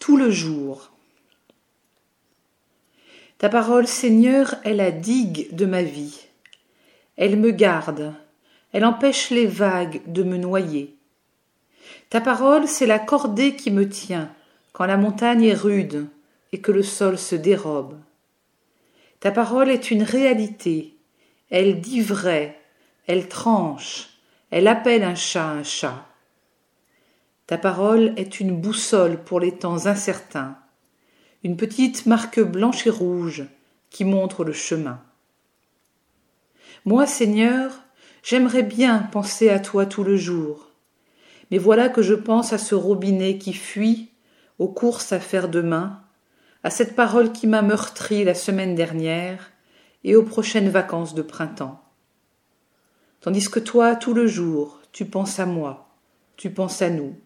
tout le jour. Ta parole, Seigneur, est la digue de ma vie. Elle me garde, elle empêche les vagues de me noyer. Ta parole, c'est la cordée qui me tient quand la montagne est rude et que le sol se dérobe. Ta parole est une réalité, elle dit vrai, elle tranche, elle appelle un chat un chat. Ta parole est une boussole pour les temps incertains, une petite marque blanche et rouge qui montre le chemin. Moi, Seigneur, j'aimerais bien penser à toi tout le jour, mais voilà que je pense à ce robinet qui fuit aux courses à faire demain, à cette parole qui m'a meurtri la semaine dernière et aux prochaines vacances de printemps. Tandis que toi, tout le jour, tu penses à moi, tu penses à nous.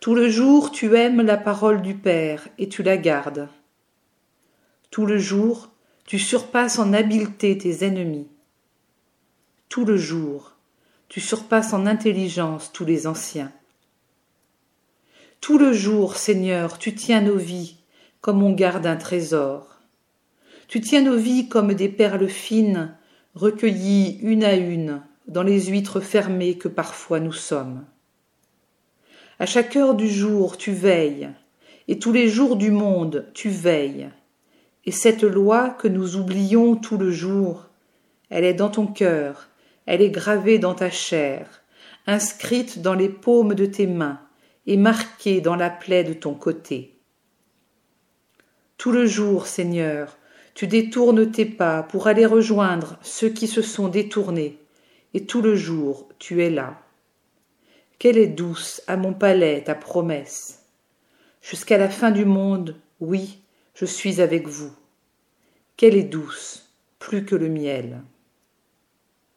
Tout le jour tu aimes la parole du Père et tu la gardes. Tout le jour tu surpasses en habileté tes ennemis. Tout le jour tu surpasses en intelligence tous les anciens. Tout le jour, Seigneur, tu tiens nos vies comme on garde un trésor. Tu tiens nos vies comme des perles fines recueillies une à une dans les huîtres fermées que parfois nous sommes. À chaque heure du jour tu veilles, et tous les jours du monde tu veilles. Et cette loi que nous oublions tout le jour, elle est dans ton cœur, elle est gravée dans ta chair, inscrite dans les paumes de tes mains et marquée dans la plaie de ton côté. Tout le jour, Seigneur, tu détournes tes pas pour aller rejoindre ceux qui se sont détournés, et tout le jour tu es là. Quelle est douce à mon palais ta promesse. Jusqu'à la fin du monde, oui, je suis avec vous. Quelle est douce, plus que le miel.